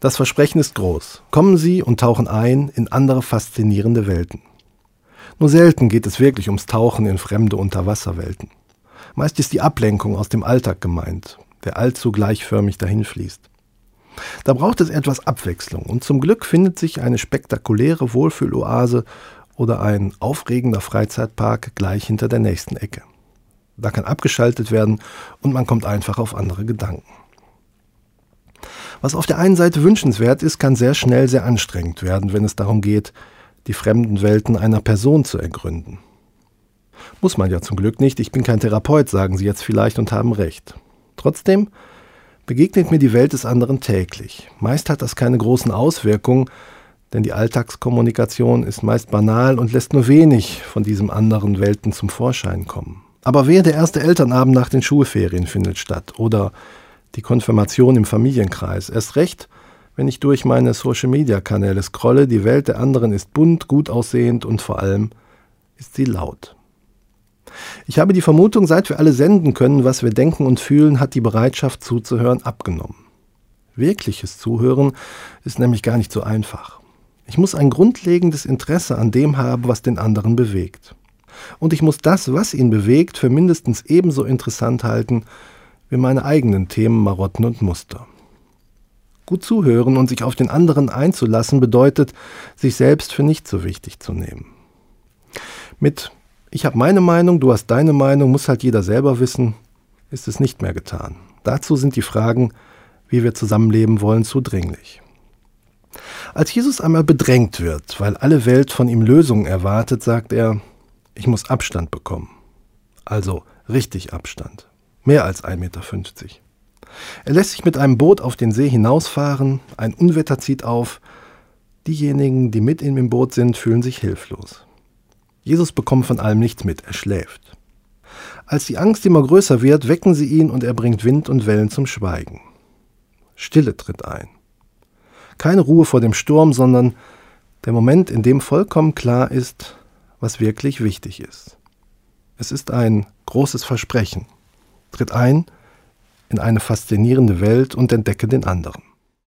Das Versprechen ist groß. Kommen Sie und tauchen ein in andere faszinierende Welten. Nur selten geht es wirklich ums Tauchen in fremde Unterwasserwelten. Meist ist die Ablenkung aus dem Alltag gemeint, der allzu gleichförmig dahinfließt. Da braucht es etwas Abwechslung und zum Glück findet sich eine spektakuläre Wohlfühloase oder ein aufregender Freizeitpark gleich hinter der nächsten Ecke. Da kann abgeschaltet werden und man kommt einfach auf andere Gedanken. Was auf der einen Seite wünschenswert ist, kann sehr schnell sehr anstrengend werden, wenn es darum geht, die fremden Welten einer Person zu ergründen. Muss man ja zum Glück nicht, ich bin kein Therapeut, sagen Sie jetzt vielleicht und haben recht. Trotzdem begegnet mir die Welt des anderen täglich. Meist hat das keine großen Auswirkungen, denn die Alltagskommunikation ist meist banal und lässt nur wenig von diesem anderen Welten zum Vorschein kommen. Aber wer der erste Elternabend nach den Schulferien findet statt oder die Konfirmation im Familienkreis. Erst recht, wenn ich durch meine Social-Media-Kanäle scrolle, die Welt der anderen ist bunt, gut aussehend und vor allem ist sie laut. Ich habe die Vermutung, seit wir alle senden können, was wir denken und fühlen, hat die Bereitschaft zuzuhören abgenommen. Wirkliches Zuhören ist nämlich gar nicht so einfach. Ich muss ein grundlegendes Interesse an dem haben, was den anderen bewegt. Und ich muss das, was ihn bewegt, für mindestens ebenso interessant halten wie meine eigenen Themen, Marotten und Muster. Gut zuhören und sich auf den anderen einzulassen bedeutet, sich selbst für nicht so wichtig zu nehmen. Mit Ich habe meine Meinung, du hast deine Meinung, muss halt jeder selber wissen, ist es nicht mehr getan. Dazu sind die Fragen, wie wir zusammenleben wollen, zu dringlich. Als Jesus einmal bedrängt wird, weil alle Welt von ihm Lösungen erwartet, sagt er, ich muss Abstand bekommen. Also richtig Abstand mehr als 1,50 Meter. Er lässt sich mit einem Boot auf den See hinausfahren, ein Unwetter zieht auf, diejenigen, die mit ihm im Boot sind, fühlen sich hilflos. Jesus bekommt von allem nichts mit, er schläft. Als die Angst immer größer wird, wecken sie ihn und er bringt Wind und Wellen zum Schweigen. Stille tritt ein. Keine Ruhe vor dem Sturm, sondern der Moment, in dem vollkommen klar ist, was wirklich wichtig ist. Es ist ein großes Versprechen. Tritt ein in eine faszinierende Welt und entdecke den anderen.